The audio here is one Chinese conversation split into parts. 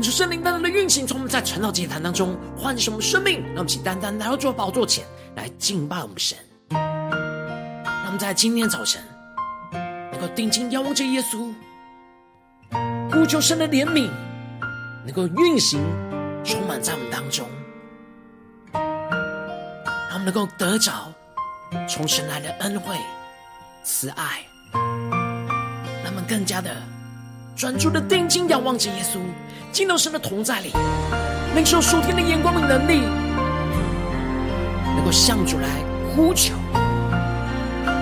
求圣灵单单的运行，从我们在晨祷祭坛当中唤醒我们生命，让我们请单单来到主宝座前来敬拜我们神。让我们在今天早晨能够定睛仰望着耶稣，呼求神的怜悯，能够运行充满在我们当中，让我们能够得着从神来的恩惠、慈爱，让我们更加的专注的定睛仰望着耶稣。进到神的同在里，领受属天的眼光与能力，能够向主来呼求，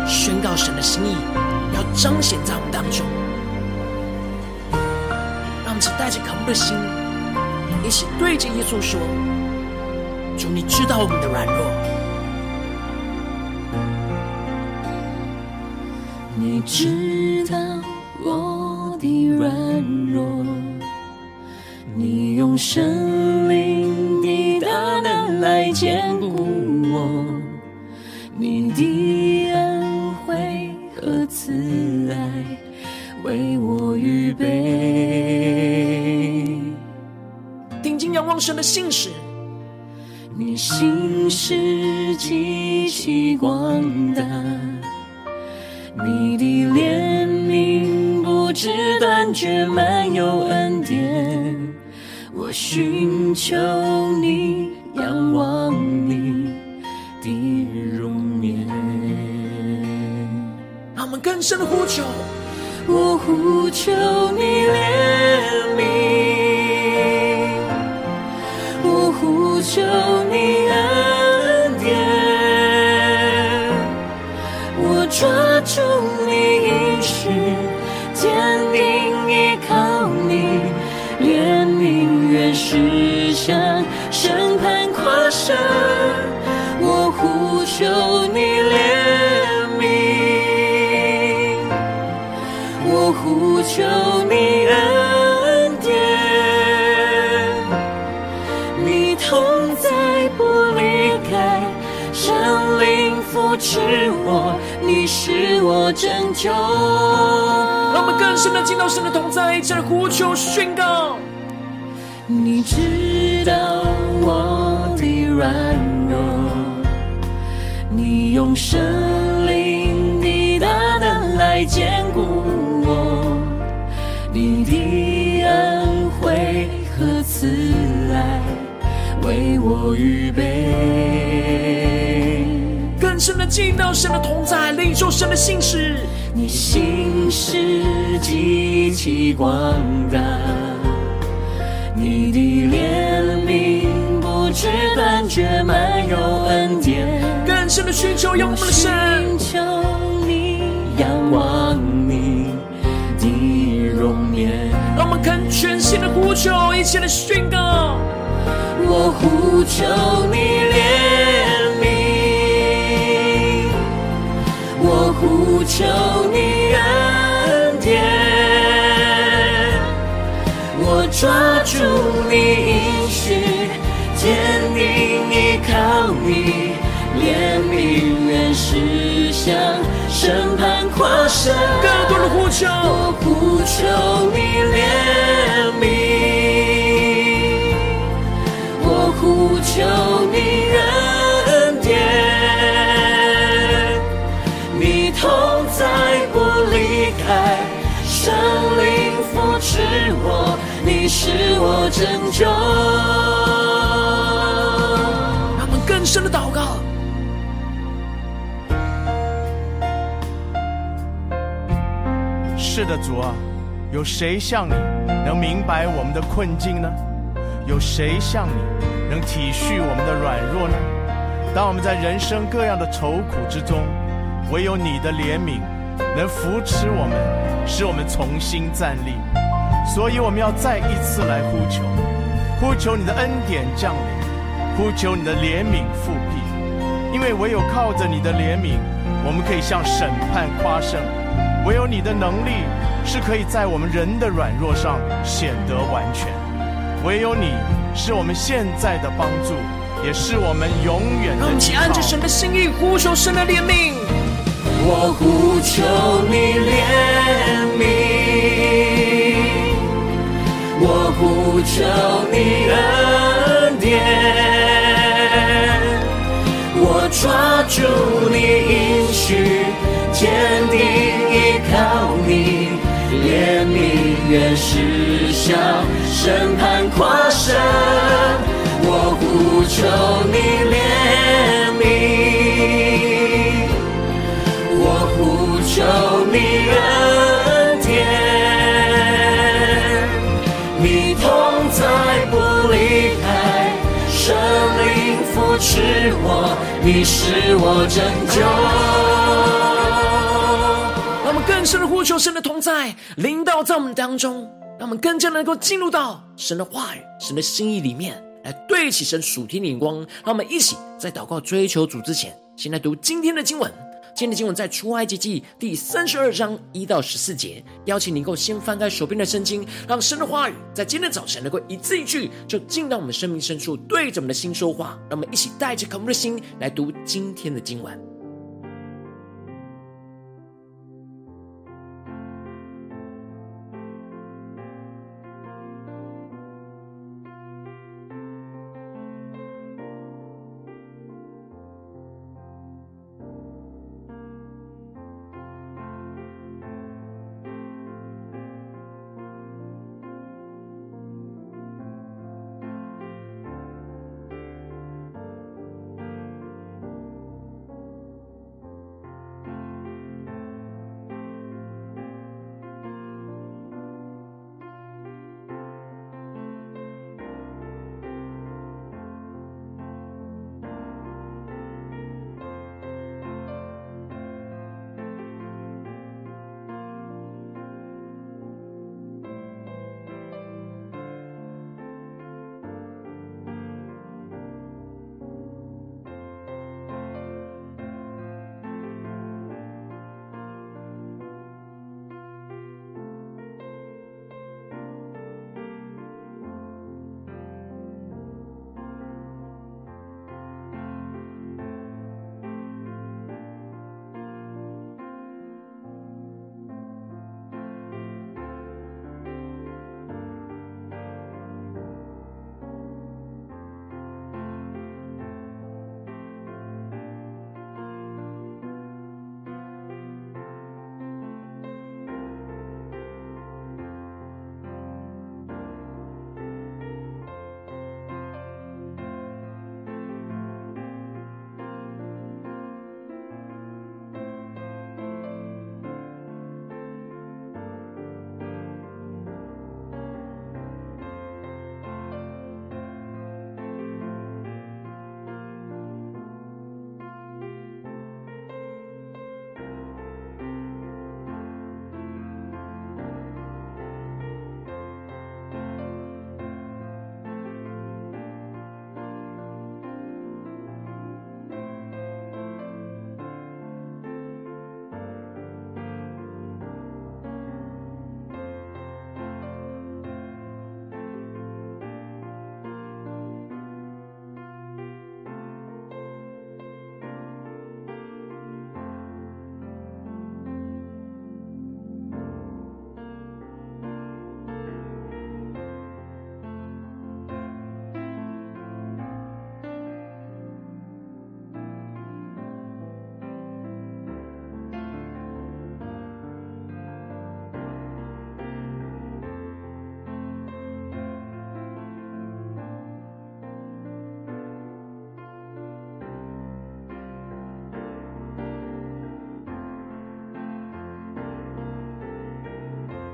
宣告神的心意，要彰显在我们当中。让我们只带着渴慕的心，一起对着耶稣说：“主，你知道我们的软弱，你知道我的软弱。”你用神灵的大能来坚固我，你的恩惠和慈爱为我预备。定睛仰望神的信使，你信实极其广大，你的断绝，满有恩典。我寻求你，仰望你的容颜。让我们更深的呼求，我呼求你怜悯，我呼求审判跨山，我呼求你怜悯，我呼求你恩典，你同在不离开，神灵扶持我，你是我拯救。让我们更深的进到神的同在，这呼求宣告。你知道圣灵的大能来坚固我，你的恩惠和慈爱为我预备。更深的进到神的同在，领受神的信实，你信实极其广大。你的怜悯不知断绝，满有恩典。深的需求，仰望我们的神。寻求你，仰望你的容颜。让我们看全新的呼求，一起来宣告。我呼求你怜悯，我呼求你恩典，我抓住你应许，坚定依靠你，怜悯原是向审判跨胜。更多的呼求，我呼求你怜悯。求你恩典，你同在不离开，圣灵扶持我，你是我拯救。让我们更深的祷告。是的，主啊，有谁像你能明白我们的困境呢？有谁像你能体恤我们的软弱呢？当我们在人生各样的愁苦之中，唯有你的怜悯能扶持我们，使我们重新站立。所以我们要再一次来呼求，呼求你的恩典降临，呼求你的怜悯复辟。因为唯有靠着你的怜悯，我们可以向审判夸胜；唯有你的能力是可以在我们人的软弱上显得完全。唯有你是我们现在的帮助，也是我们永远的依靠。让我们按着神的心意呼求神的怜悯。我呼求你怜悯，我呼求你恩典，我抓住你应许，坚定靠你，怜悯原是向。审判跨胜，我呼求你怜悯，我呼求你恩典，你同在不离开，圣灵扶持我，你是我拯救。让我们更深的呼求神的同在，临到在我们当中。让我们更加能够进入到神的话语、神的心意里面，来对起神属天的眼光。让我们一起在祷告、追求主之前，先来读今天的经文。今天的经文在出埃及记第三十二章一到十四节。邀请你能够先翻开手边的圣经，让神的话语在今天早晨能够一字一句，就进到我们生命深处，对着我们的心说话。让我们一起带着渴慕的心来读今天的经文。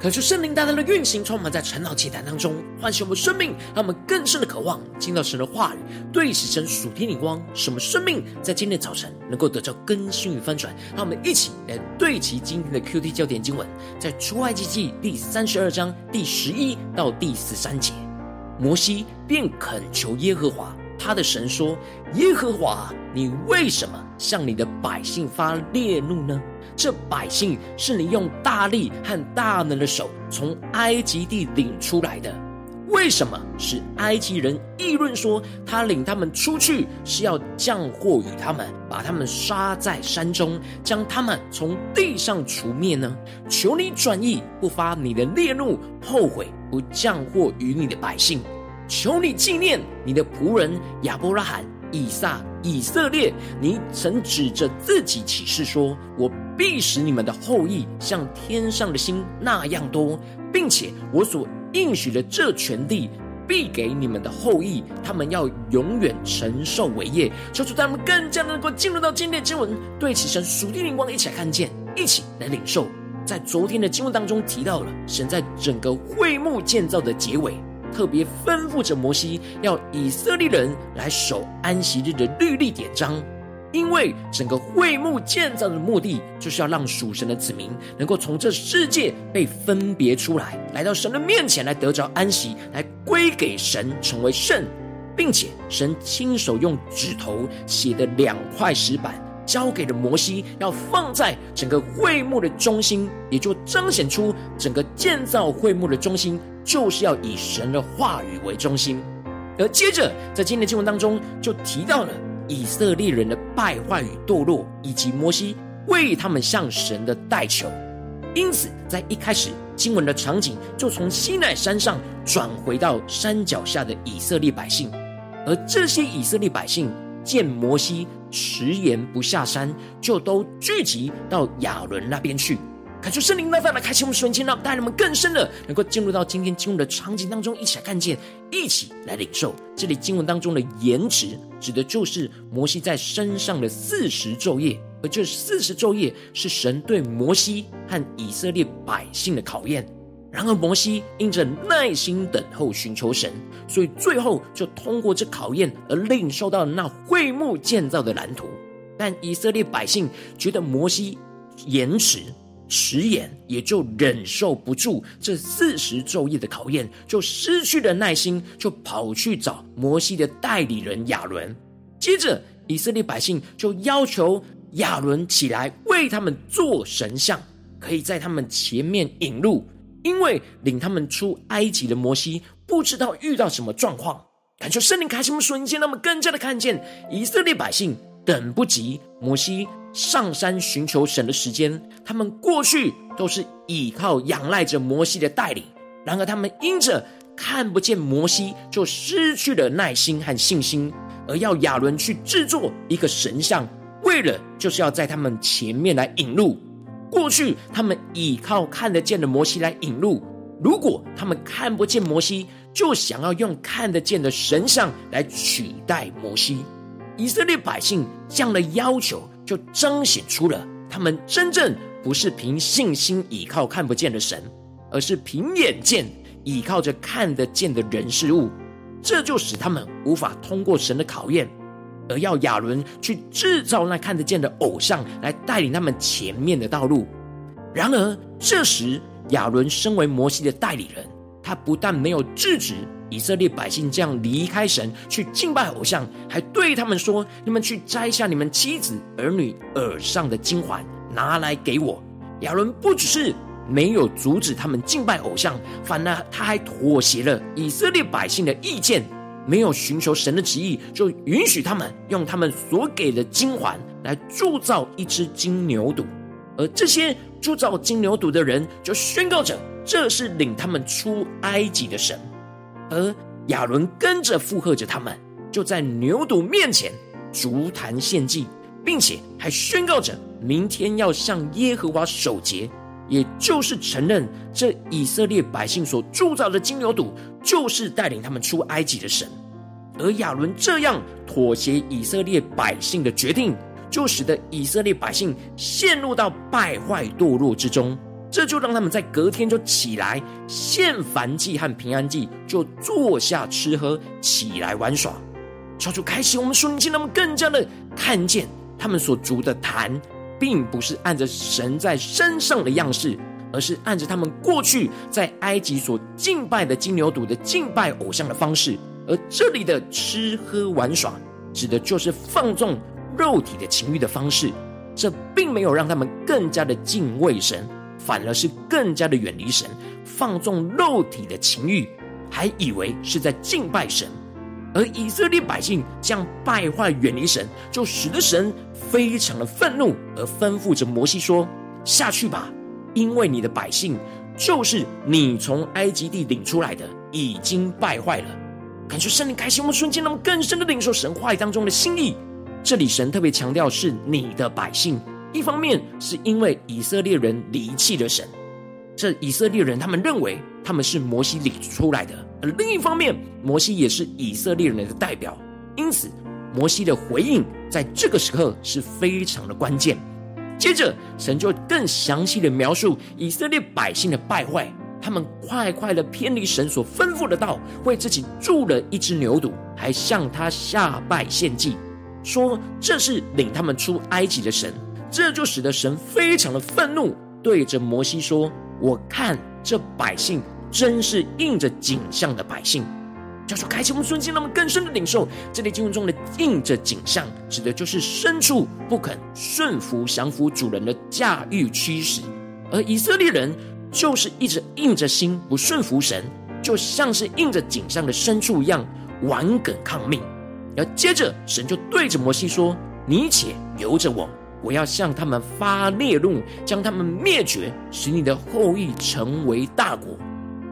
可是圣灵大大的运行，充满在晨祷祭坛当中，唤醒我们生命，让我们更深的渴望听到神的话语，对齐神属天灵光，使我们生命在今天早晨能够得到更新与翻转。让我们一起来对齐今天的 QT 焦点经文，在出埃及记第三十二章第十一到第十三节，摩西便恳求耶和华他的神说：“耶和华，你为什么向你的百姓发烈怒呢？”这百姓是你用大力和大能的手从埃及地领出来的，为什么是埃及人议论说他领他们出去是要降祸与他们，把他们杀在山中，将他们从地上除灭呢？求你转意，不发你的烈怒，后悔不降祸于你的百姓。求你纪念你的仆人亚伯拉罕、以撒、以色列，你曾指着自己起誓说：“我。”必使你们的后裔像天上的星那样多，并且我所应许的这权利必给你们的后裔，他们要永远承受为业。求主，他们更加能够进入到今天的经文，对齐神属地灵光，一起来看见，一起来领受。在昨天的经文当中提到了，神在整个会幕建造的结尾，特别吩咐着摩西，要以色列人来守安息日的律例典章。因为整个会幕建造的目的，就是要让属神的子民能够从这世界被分别出来，来到神的面前来得着安息，来归给神，成为圣，并且神亲手用指头写的两块石板交给了摩西，要放在整个会幕的中心，也就彰显出整个建造会幕的中心就是要以神的话语为中心。而接着在今天的经文当中就提到了。以色列人的败坏与堕落，以及摩西为他们向神的代求，因此在一开始经文的场景就从西奈山上转回到山脚下的以色列百姓，而这些以色列百姓见摩西迟延不下山，就都聚集到亚伦那边去。恳求圣灵来，来开启我们瞬间，让带领我们更深的能够进入到今天经文的场景当中，一起来看见，一起来领受。这里经文当中的延迟，指的就是摩西在山上的四十昼夜，而这四十昼夜是神对摩西和以色列百姓的考验。然而摩西因着耐心等候寻求神，所以最后就通过这考验而领受到那会幕建造的蓝图。但以色列百姓觉得摩西延迟。迟延，也就忍受不住这四十昼夜的考验，就失去了耐心，就跑去找摩西的代理人亚伦。接着，以色列百姓就要求亚伦起来为他们做神像，可以在他们前面引路，因为领他们出埃及的摩西不知道遇到什么状况。感谢圣灵开启我们瞬间，让我们更加的看见以色列百姓等不及摩西上山寻求神的时间，他们过去都是倚靠仰赖着摩西的带领，然而他们因着看不见摩西，就失去了耐心和信心，而要亚伦去制作一个神像，为了就是要在他们前面来引路。过去他们倚靠看得见的摩西来引路，如果他们看不见摩西，就想要用看得见的神像来取代摩西。以色列百姓这样的要求，就彰显出了他们真正不是凭信心倚靠看不见的神，而是凭眼见倚靠着看得见的人事物，这就使他们无法通过神的考验，而要亚伦去制造那看得见的偶像来带领他们前面的道路。然而这时亚伦身为摩西的代理人，他不但没有制止。以色列百姓这样离开神去敬拜偶像，还对他们说：“你们去摘下你们妻子儿女耳上的金环，拿来给我。”亚伦不只是没有阻止他们敬拜偶像，反而他还妥协了以色列百姓的意见，没有寻求神的旨意，就允许他们用他们所给的金环来铸造一只金牛犊，而这些铸造金牛犊的人就宣告着：“这是领他们出埃及的神。”而亚伦跟着附和着他们，就在牛犊面前筑坛献祭，并且还宣告着明天要向耶和华守节，也就是承认这以色列百姓所铸造的金牛犊就是带领他们出埃及的神。而亚伦这样妥协以色列百姓的决定，就使得以色列百姓陷入到败坏堕落之中。这就让他们在隔天就起来献燔祭和平安祭，就坐下吃喝，起来玩耍。求主开启我们属灵，让他们更加的看见他们所筑的坛，并不是按着神在身上的样式，而是按着他们过去在埃及所敬拜的金牛犊的敬拜偶像的方式。而这里的吃喝玩耍，指的就是放纵肉体的情欲的方式。这并没有让他们更加的敬畏神，反而是更加的远离神，放纵肉体的情欲，还以为是在敬拜神。而以色列百姓这样败坏、远离神，就使得神非常的愤怒，而吩咐着摩西说：“下去吧，因为你的百姓就是你从埃及地领出来的，已经败坏了。”感觉圣灵开心我们瞬间，能更深的领受神话语当中的心意。这里神特别强调是你的百姓，一方面是因为以色列人离弃了神，这以色列人他们认为他们是摩西领出来的。而另一方面，摩西也是以色列人的代表，因此摩西的回应在这个时刻是非常的关键。接着，神就更详细的描述以色列百姓的败坏，他们快快的偏离神所吩咐的道，为自己铸了一只牛犊，还向他下拜献祭，说这是领他们出埃及的神。这就使得神非常的愤怒，对着摩西说：“我看这百姓。”真是印着景象的百姓，叫做开启我们瞬间，让我们更深的领受这里经文中的印着景象，指的就是牲畜不肯顺服降服主人的驾驭驱使，而以色列人就是一直硬着心不顺服神，就像是印着景象的牲畜一样顽梗抗命。而接着神就对着摩西说：“你且由着我，我要向他们发烈怒，将他们灭绝，使你的后裔成为大国。”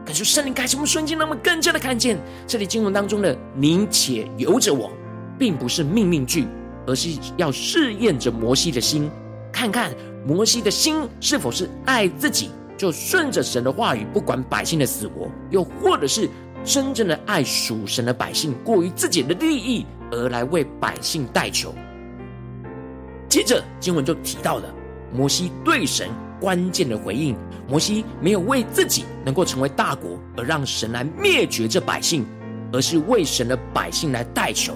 感受圣灵开启我们瞬间，让我们更加的看见这里经文当中的“你且由着我”，并不是命令句，而是要试验着摩西的心，看看摩西的心是否是爱自己，就顺着神的话语，不管百姓的死活；又或者是真正的爱属神的百姓，过于自己的利益而来为百姓代求。接着经文就提到了摩西对神关键的回应。摩西没有为自己能够成为大国而让神来灭绝这百姓，而是为神的百姓来代求。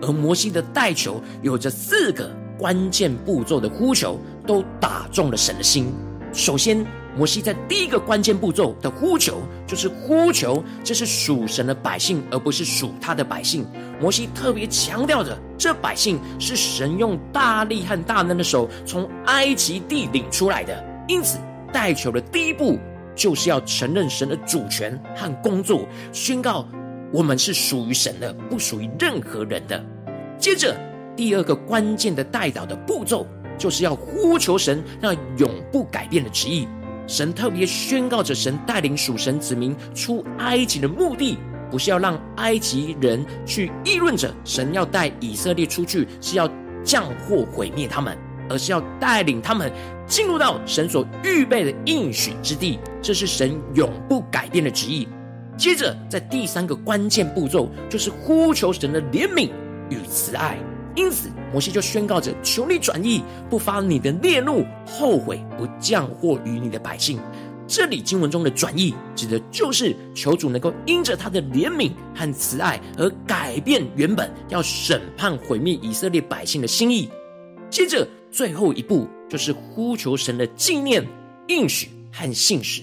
而摩西的代求有着四个关键步骤的呼求，都打中了神的心。首先，摩西在第一个关键步骤的呼求，就是呼求这是属神的百姓，而不是属他的百姓。摩西特别强调着，这百姓是神用大力和大能的手从埃及地领出来的，因此。代求的第一步，就是要承认神的主权和工作，宣告我们是属于神的，不属于任何人的。接着，第二个关键的代祷的步骤，就是要呼求神那永不改变的旨意。神特别宣告着，神带领属神子民出埃及的目的，不是要让埃及人去议论着神要带以色列出去，是要降祸毁灭他们。而是要带领他们进入到神所预备的应许之地，这是神永不改变的旨意。接着，在第三个关键步骤，就是呼求神的怜悯与慈爱。因此，摩西就宣告着：“求你转意，不发你的烈怒，后悔不降祸于你的百姓。”这里经文中的转意，指的就是求主能够因着他的怜悯和慈爱，而改变原本要审判毁灭以色列百姓的心意。接着。最后一步就是呼求神的纪念、应许和信实。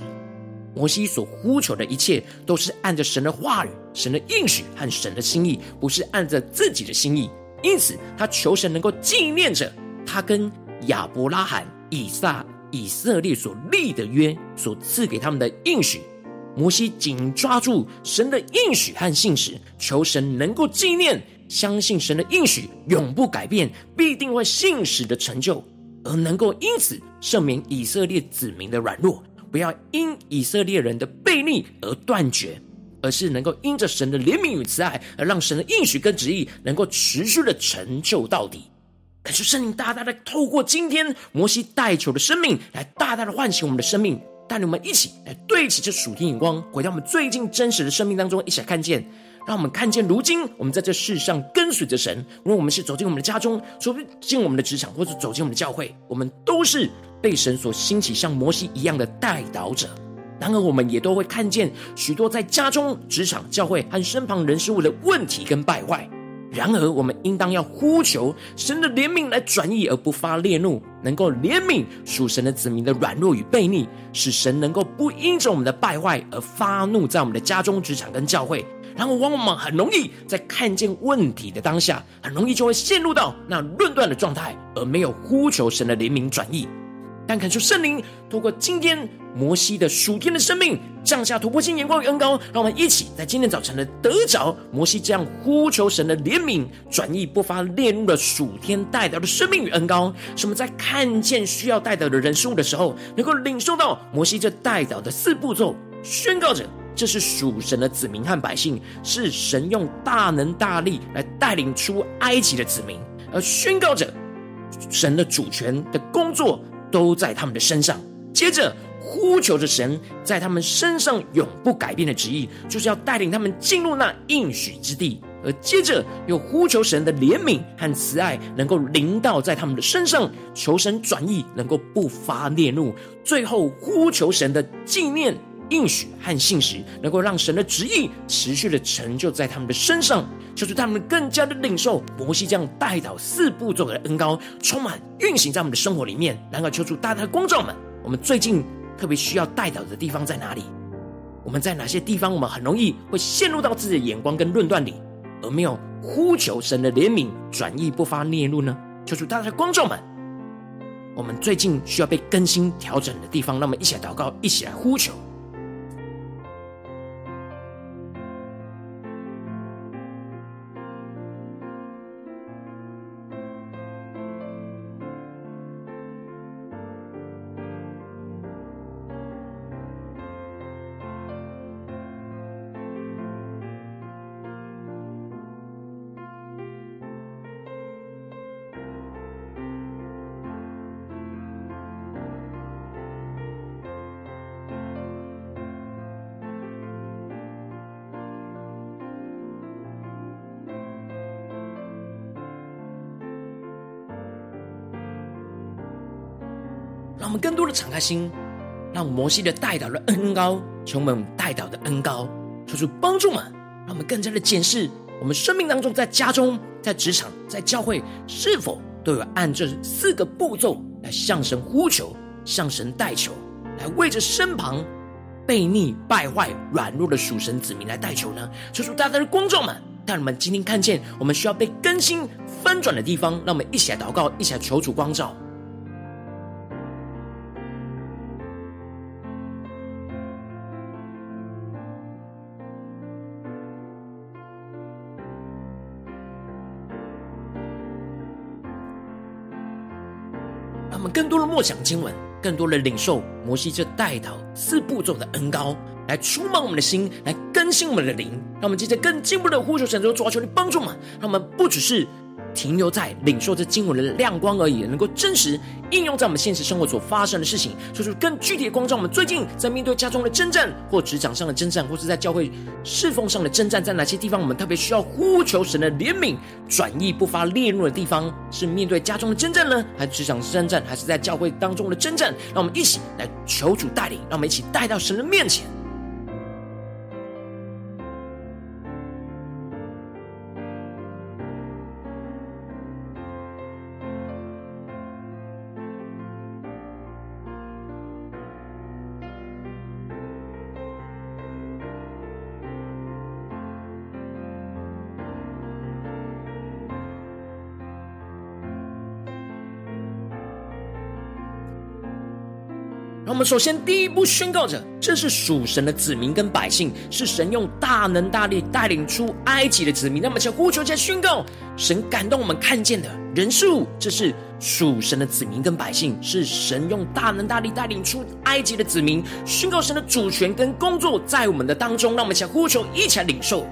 摩西所呼求的一切，都是按着神的话语、神的应许和神的心意，不是按着自己的心意。因此，他求神能够纪念着他跟亚伯拉罕、以撒、以色列所立的约，所赐给他们的应许。摩西紧抓住神的应许和信实，求神能够纪念。相信神的应许永不改变，必定会信实的成就，而能够因此赦免以色列子民的软弱，不要因以色列人的悖逆而断绝，而是能够因着神的怜悯与慈爱，而让神的应许跟旨意能够持续的成就到底。感谢圣灵大大的透过今天摩西代求的生命，来大大的唤醒我们的生命，带领我们一起来对齐这属天眼光，回到我们最近真实的生命当中，一起来看见。让我们看见，如今我们在这世上跟随着神，无论我们是走进我们的家中，走进我们的职场，或者走进我们的教会，我们都是被神所兴起像摩西一样的代导者。然而，我们也都会看见许多在家中、职场、教会和身旁人事物的问题跟败坏。然而，我们应当要呼求神的怜悯来转移，而不发烈怒，能够怜悯属神的子民的软弱与悖逆，使神能够不因着我们的败坏而发怒在我们的家中、职场跟教会。然后，往往很容易在看见问题的当下，很容易就会陷入到那论断的状态，而没有呼求神的怜悯转意。但恳求圣灵透过今天摩西的属天的生命降下突破性眼光与恩膏，让我们一起在今天早晨的得着摩西这样呼求神的怜悯转意不发列入了属天代祷的生命与恩膏，使我们在看见需要代祷的人事物的时候，能够领受到摩西这代祷的四步骤，宣告着这是属神的子民和百姓，是神用大能大力来带领出埃及的子民，而宣告着神的主权的工作。都在他们的身上。接着呼求着神在他们身上永不改变的旨意，就是要带领他们进入那应许之地。而接着又呼求神的怜悯和慈爱，能够临到在他们的身上，求神转意，能够不发烈怒。最后呼求神的纪念。应许和信实，能够让神的旨意持续的成就在他们的身上，求主他们更加的领受摩西这样代祷四步骤的恩膏，充满运行在我们的生活里面。然后求主大大的光照们，我们最近特别需要代祷的地方在哪里？我们在哪些地方，我们很容易会陷入到自己的眼光跟论断里，而没有呼求神的怜悯转意不发烈怒呢？求主大大的光照们，我们最近需要被更新调整的地方，让我们一起来祷告，一起来呼求。我们更多的敞开心，让摩西的代祷的恩膏，求我们代祷的恩高，求主帮助我们，让我们更加的检视我们生命当中，在家中、在职场、在教会，是否都有按这四个步骤来向神呼求、向神代求，来为着身旁悖逆、败坏、软弱的属神子民来代求呢？求主大大的光照们，让我们今天看见我们需要被更新、翻转的地方，让我们一起来祷告，一起来求主光照。更多的默想经文，更多的领受摩西这带头四步骤的恩膏，来充满我们的心，来更新我们的灵，让我们接着更进步的呼求神，主啊，求你帮助我们，让我们不只是。停留在领受这经文的亮光而已，能够真实应用在我们现实生活所发生的事情，说出更具体的光照。我们最近在面对家中的征战，或职场上的征战，或是在教会侍奉上的征战，在哪些地方我们特别需要呼求神的怜悯、转意不发烈怒的地方？是面对家中的征战呢，还是职场征战，还是在教会当中的征战？让我们一起来求主带领，让我们一起带到神的面前。首先第一步宣告着，这是属神的子民跟百姓，是神用大能大力带领出埃及的子民。那么，请呼求，加宣告，神感动我们看见的人事物，这是属神的子民跟百姓，是神用大能大力带领出埃及的子民。宣告神的主权跟工作在我们的当中，让我们请呼求，一起来领受。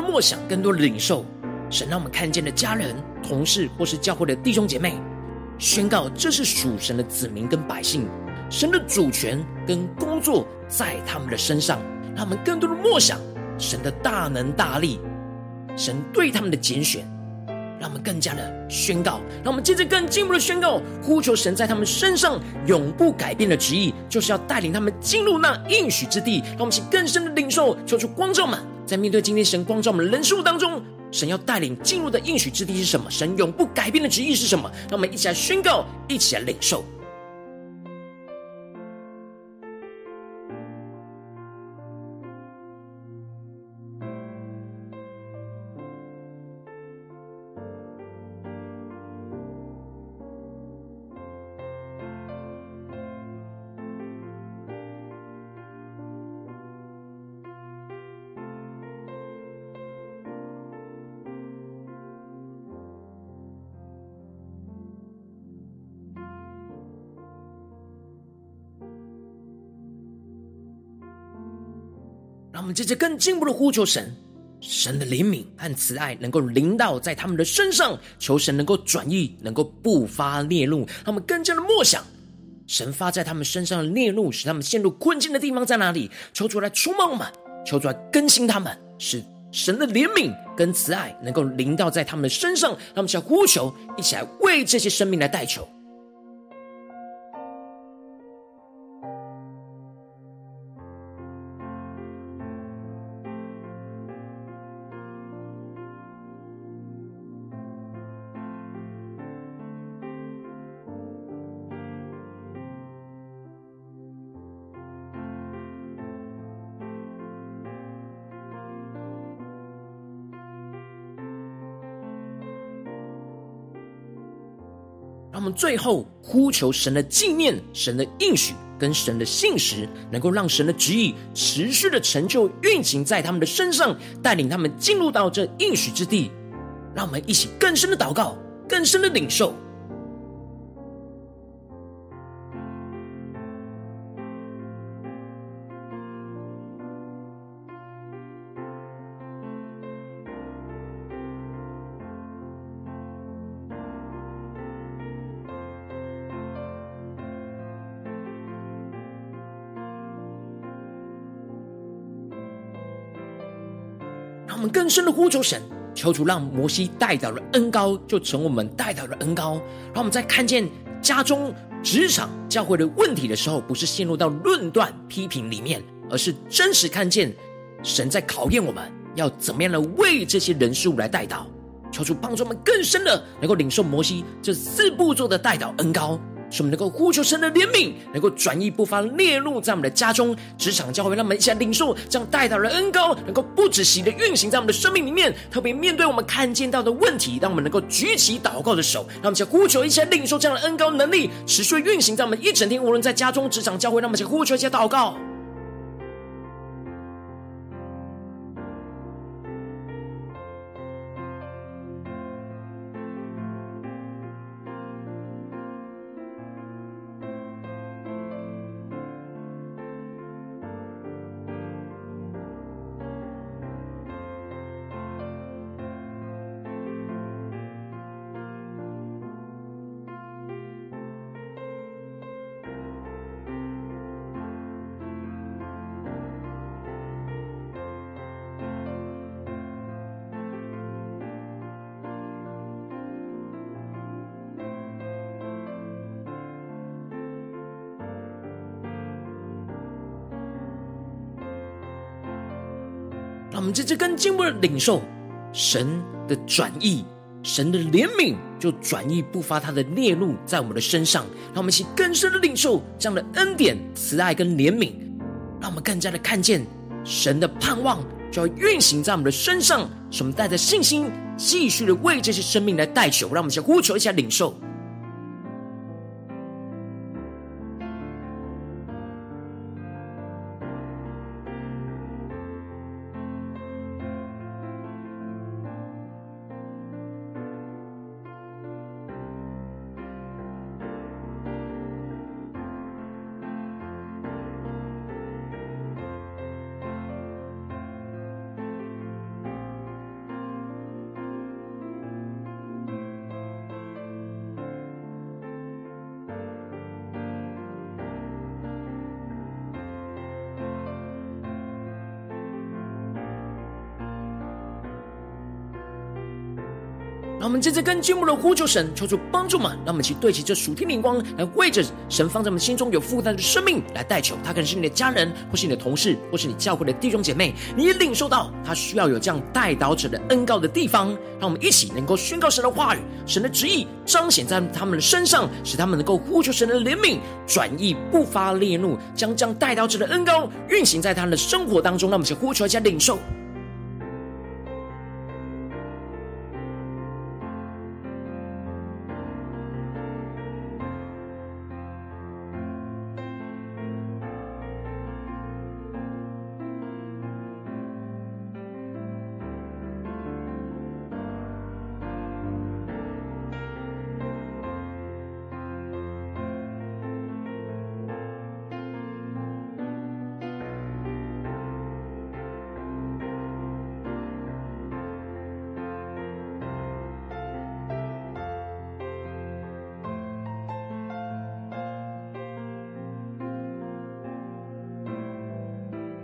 默想，更多的领受，神让我们看见的家人、同事或是教会的弟兄姐妹，宣告这是属神的子民跟百姓，神的主权跟工作在他们的身上，让他们更多的默想神的大能大力，神对他们的拣选。让我们更加的宣告，让我们接着更进一步的宣告，呼求神在他们身上永不改变的旨意，就是要带领他们进入那应许之地。让我们去更深的领受，求主光照们，在面对今天神光照我们人数当中，神要带领进入的应许之地是什么？神永不改变的旨意是什么？让我们一起来宣告，一起来领受。们接着更进一步的呼求神，神的怜悯和慈爱能够临到在他们的身上，求神能够转意，能够不发烈怒。他们更加的默想，神发在他们身上的烈怒，使他们陷入困境的地方在哪里？求主来触摸我们，求主来更新他们，使神的怜悯跟慈爱能够临到在他们的身上。让我们一起来呼求，一起来为这些生命来代求。最后呼求神的纪念、神的应许跟神的信实，能够让神的旨意持续的成就运行在他们的身上，带领他们进入到这应许之地。让我们一起更深的祷告，更深的领受。深的呼求神，求主让摩西代祷的恩膏就成我们代祷的恩膏。让我们在看见家中、职场、教会的问题的时候，不是陷入到论断、批评里面，而是真实看见神在考验我们，要怎么样的为这些人事物来代祷。求主帮助我们更深的能够领受摩西这四步骤的代祷恩膏。使我们能够呼求神的怜悯，能够转移不发烈怒，在我们的家中、职场、教会，让我们一些领受这样带到了恩高，能够不止息的运行在我们的生命里面。特别面对我们看见到的问题，让我们能够举起祷告的手，让我们一起来呼求，一些领受这样的恩高能力，持续运行在我们一整天，无论在家中、职场、教会，让我们一起来呼求，一些祷告。这更进一步的领受神的转意，神的怜悯就转意不发他的烈怒在我们的身上。让我们一起更深的领受这样的恩典、慈爱跟怜悯，让我们更加的看见神的盼望就要运行在我们的身上。使我们带着信心，继续的为这些生命来代求。让我们先呼求一下领受。们接着跟进步的呼求神，求主帮助们，让我们一起对齐这属天灵光，来为着神放在我们心中有负担的生命来代求。他可能是你的家人，或是你的同事，或是你教会的弟兄姐妹，你也领受到他需要有这样代祷者的恩膏的地方。让我们一起能够宣告神的话语、神的旨意，彰显在他们的身上，使他们能够呼求神的怜悯，转意不发烈怒，将这样代祷者的恩膏运行在他们的生活当中。让我们先呼求一下领受。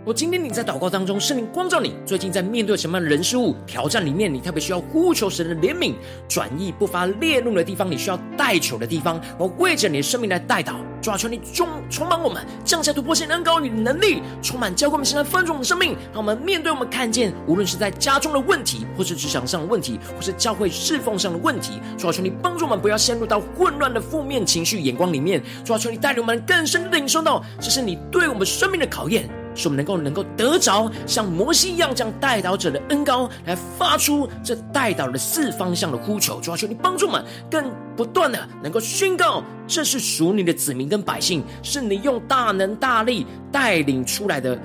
我今天你在祷告当中，圣灵光照你，最近在面对什么样的人事物挑战里面，你特别需要呼求神的怜悯、转意、不发烈怒的地方，你需要代求的地方，我为着你的生命来代祷，主啊，求你充充满我们，降下突破性恩膏与能力，充满浇灌我们现在丰盛我们的生命，让我们面对我们看见，无论是在家中的问题，或是职场上的问题，或是教会侍奉上的问题，主啊，求你帮助我们不要陷入到混乱的负面情绪眼光里面，主啊，求你带领我们更深的领受到，这是你对我们生命的考验。使我们能够能够得着像摩西一样这样代祷者的恩膏，来发出这代祷的四方向的呼求。主啊，求你帮助我们，更不断的能够宣告，这是属你的子民跟百姓，是你用大能大力带领出来的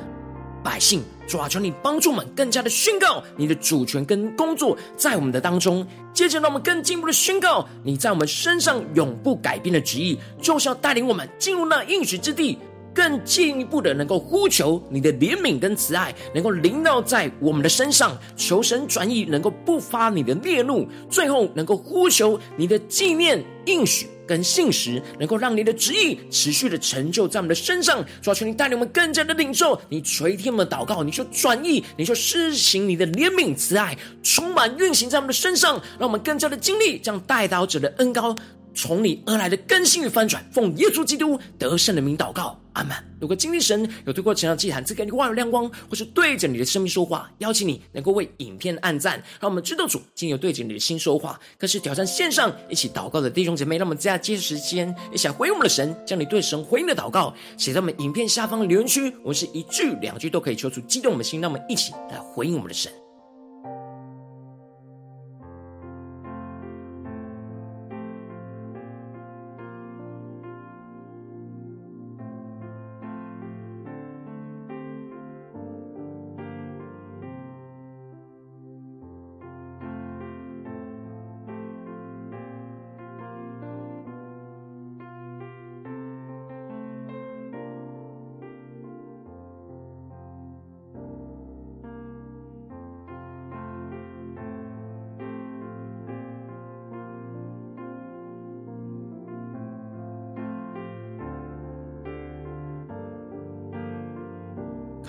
百姓。主啊，求你帮助我们，更加的宣告你的主权跟工作在我们的当中。接着，让我们更进一步的宣告你在我们身上永不改变的旨意，就是要带领我们进入那应许之地。更进一步的，能够呼求你的怜悯跟慈爱，能够临到在我们的身上，求神转意，能够不发你的烈怒，最后能够呼求你的纪念应许跟信实，能够让你的旨意持续的成就在我们的身上。主啊，求你带领我们更加的领受，你垂听我们的祷告，你就转意，你就施行你的怜悯慈爱，充满运行在我们的身上，让我们更加的经历这样代祷者的恩膏。从你而来的更新与翻转，奉耶稣基督得胜的名祷告，阿门。如果今天神有透过成长祭坛赐给你话语亮光，或是对着你的生命说话，邀请你能够为影片按赞，让我们知道主今有对着你的心说话。更是挑战线上一起祷告的弟兄姐妹，让我们在接时间一起来回应我们的神，将你对神回应的祷告写在我们影片下方的留言区。我们是一句两句都可以求主激动我们的心，让我们一起来回应我们的神。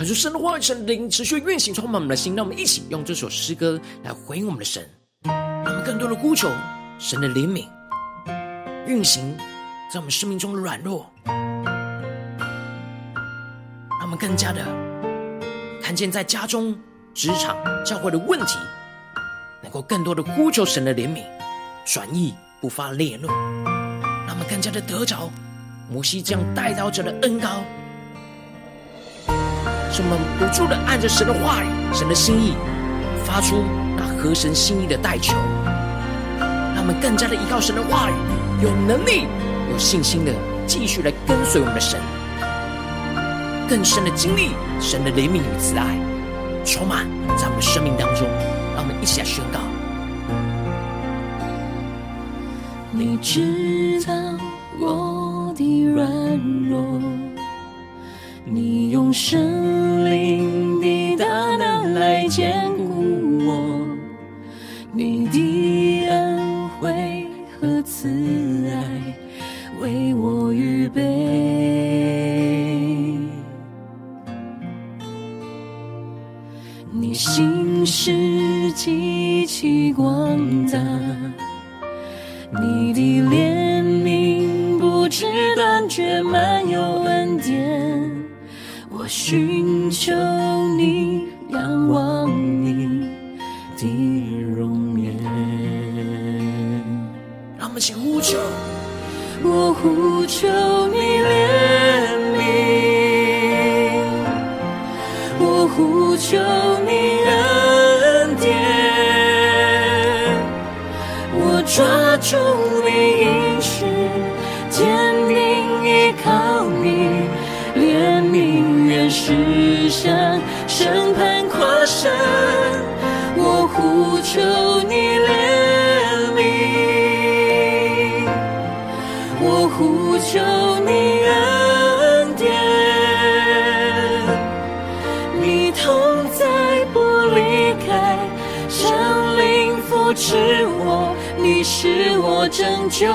可是神的话语、神灵持续运行，充满我们的心。让我们一起用这首诗歌来回应我们的神，让我们更多的呼求神的怜悯运行在我们生命中的软弱，让我们更加的看见在家中、职场、教会的问题，能够更多的呼求神的怜悯，转意不发烈怒，让我们更加的得着摩西这样代祷者的恩膏。使我们不住的按着神的话语、神的心意，发出那合神心意的代求，让我们更加的依靠神的话语，有能力、有信心的继续来跟随我们的神，更深的经历神的怜悯与慈爱，充满在我们的生命当中。让我们一起来宣告：你知道我的软弱。你圣灵的大能来坚我，你是我拯救。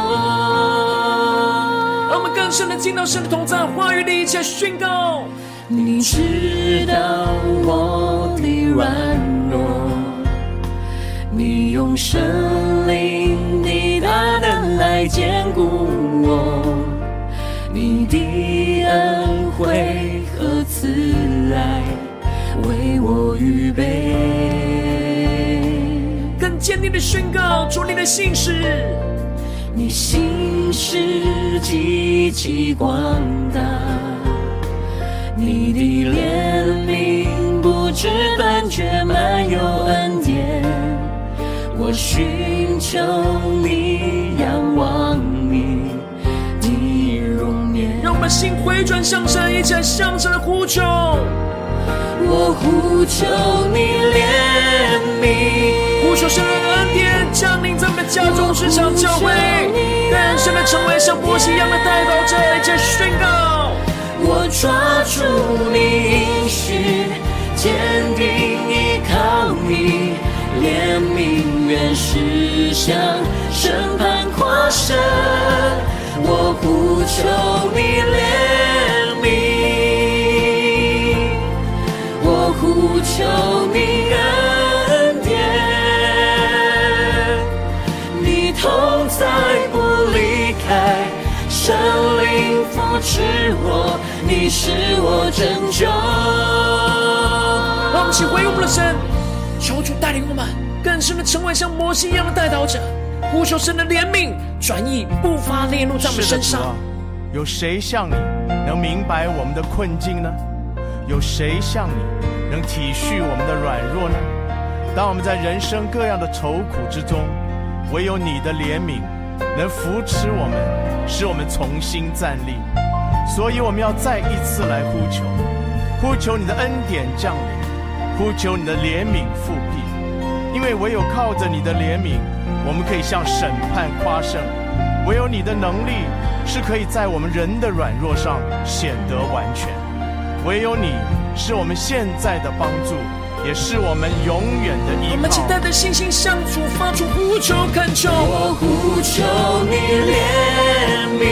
让我们更深的进到神的同在，话语里一起宣告。你知道我的软弱，你用神灵的大能来坚固我，你的恩惠和慈爱为我预备。更坚定的宣告，主你的信实，你信实极其广大，你的怜悯不知断绝，满有恩典。我寻求你，仰望你的容颜。让我们心回转向神，一起来向神呼求。我呼求你怜悯，呼求神的恩典降临在我们的家中、职场、教会，愿神的成为像波西一样的代祷者，一起宣告。我抓住你应许，坚定依靠你，怜悯愿驶向审判跨生，我呼求你怜扶持我，你是我拯救。让我们一起回应我们的神，求主带领我们更深的成为像摩西一样的代祷者，呼求神的怜悯，转移不发烈怒在我们身上。有谁像你能明白我们的困境呢？有谁像你能体恤我们的软弱呢？当我们在人生各样的愁苦之中，唯有你的怜悯能扶持我们，使我们重新站立。所以我们要再一次来呼求，呼求你的恩典降临，呼求你的怜悯复辟。因为唯有靠着你的怜悯，我们可以向审判夸胜；唯有你的能力是可以在我们人的软弱上显得完全；唯有你是我们现在的帮助，也是我们永远的依靠。我们期待的信心向主发出呼求恳求，我呼求你怜悯，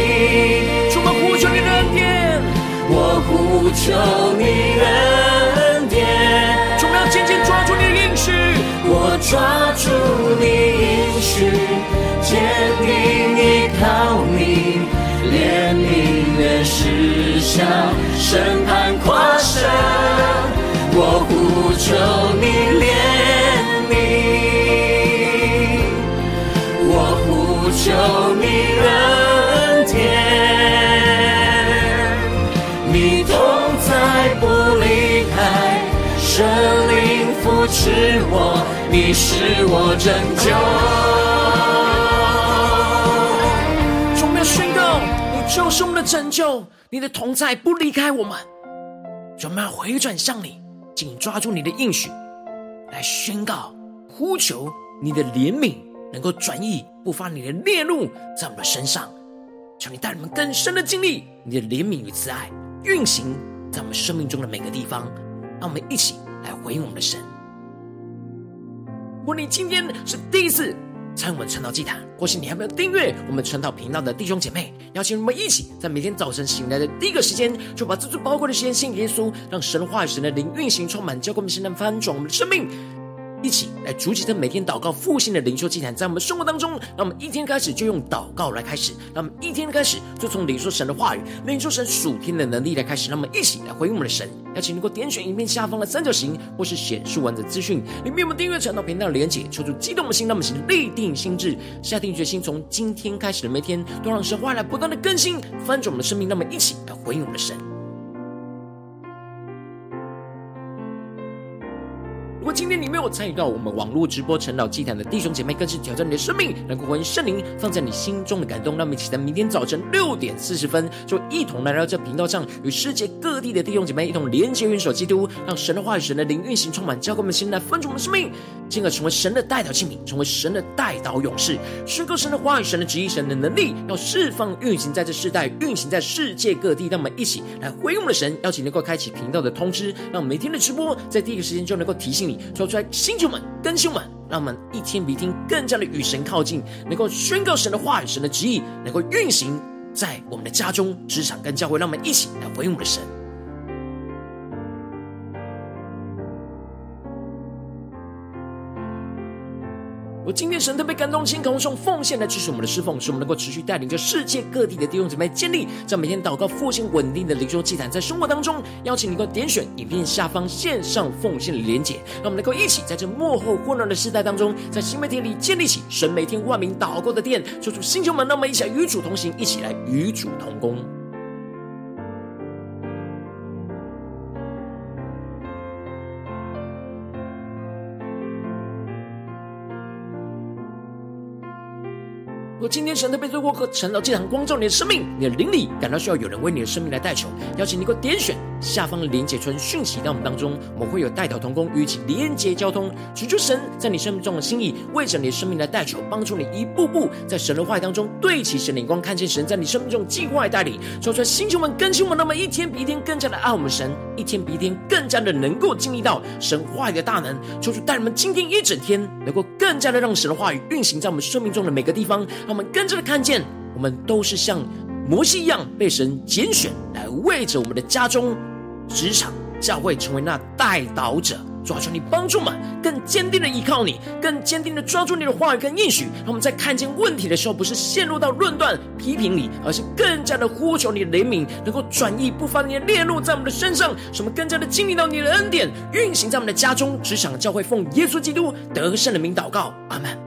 主，我呼求你的恩典，我呼求你恩典，主，我要紧紧抓住你的应许，我抓住你应许，是我，你是我拯救。主，我们要宣告，你就是我们的拯救，你的同在不离开我们。我们要回转向你，紧抓住你的应许，来宣告、呼求你的怜悯，能够转移不发你的烈怒在我们的身上。求你带我们更深的经历你的怜悯与慈爱，运行在我们生命中的每个地方。让我们一起来回应我们的神。如果你今天是第一次参与我们传道祭坛，或是你还没有订阅我们传道频道的弟兄姐妹，邀请我们一起在每天早晨醒来的第一个时间，就把这最宝贵的时间信耶稣，让神话语、神的灵运行充满，交给我们，现在翻转我们的生命。一起来筑起这每天祷告复兴的灵修祭坛，在我们生活当中，让我们一天开始就用祷告来开始，让我们一天开始就从领受神的话语、领受神属天的能力来开始，让我们一起来回应我们的神。邀请能够点选影片下方的三角形，或是显示完整资讯里面我们订阅传道频道的连结，求主激动我们心，让我们行立定心志，下定决心，从今天开始的每天，都让神话来不断的更新翻转我们的生命，让我们一起来回应我们的神。如果今天参与到我们网络直播晨祷祭坛的弟兄姐妹，更是挑战你的生命，能。够回应圣灵放在你心中的感动。让我们一起在明天早晨六点四十分，就一同来到这频道上，与世界各地的弟兄姐妹一同连接、元首基督，让神的话语、神的灵运行充满，交给我们心来分足我们的生命，进而成为神的代祷器皿，成为神的代祷勇士，宣告神的话语、神的旨意、神的能。力，要释放运行在这世代，运行在世界各地。让我们一起来回应我们的神，邀请能。够开启频道的通知，让每天的直播在第一个时间就能。够提醒你。说出来，星球们、更新们，让我们一天比一天更加的与神靠近，能够宣告神的话语、神的旨意，能够运行在我们的家中、职场跟教会。让我们一起来回应我们的神。我今天神特别感动，心渴送奉献来支持我们的侍奉，使我们能够持续带领着世界各地的弟兄姊妹建立在每天祷告复兴稳定的灵修祭坛，在生活当中邀请你能够点选影片下方线上奉献的连结，让我们能够一起在这幕后混乱的时代当中，在新媒体里建立起神每天万名祷告的殿，说出星球们，那么一起来与主同行，一起来与主同工。今天神特别透过课程，到这堂光照你的生命，你的灵里感到需要有人为你的生命来代求，邀请你给我点选下方的连结村讯息到我们当中，我们会有代祷同工与其连结交通，求求神在你生命中的心意，为着你的生命来代求，帮助你一步步在神的话语当中对齐神的眼光，看见神在你生命中计划带领，说出来星球们更新我们，那么一天比一天更加的爱我们神，一天比一天更加的能够经历到神话语的大能，求主带你们今天一整天能够更加的让神的话语运行在我们生命中的每个地方。我们跟着的看见，我们都是像摩西一样被神拣选，来为着我们的家中、职场、教会成为那代祷者。主啊，求你帮助我们，更坚定的依靠你，更坚定的抓住你的话语跟应许。让我们在看见问题的时候，不是陷入到论断、批评里，而是更加的呼求你的怜悯，能够转移不发你的烈怒在我们的身上，使我们更加的经历到你的恩典，运行在我们的家中、职场、教会，奉耶稣基督得胜的名祷告，阿门。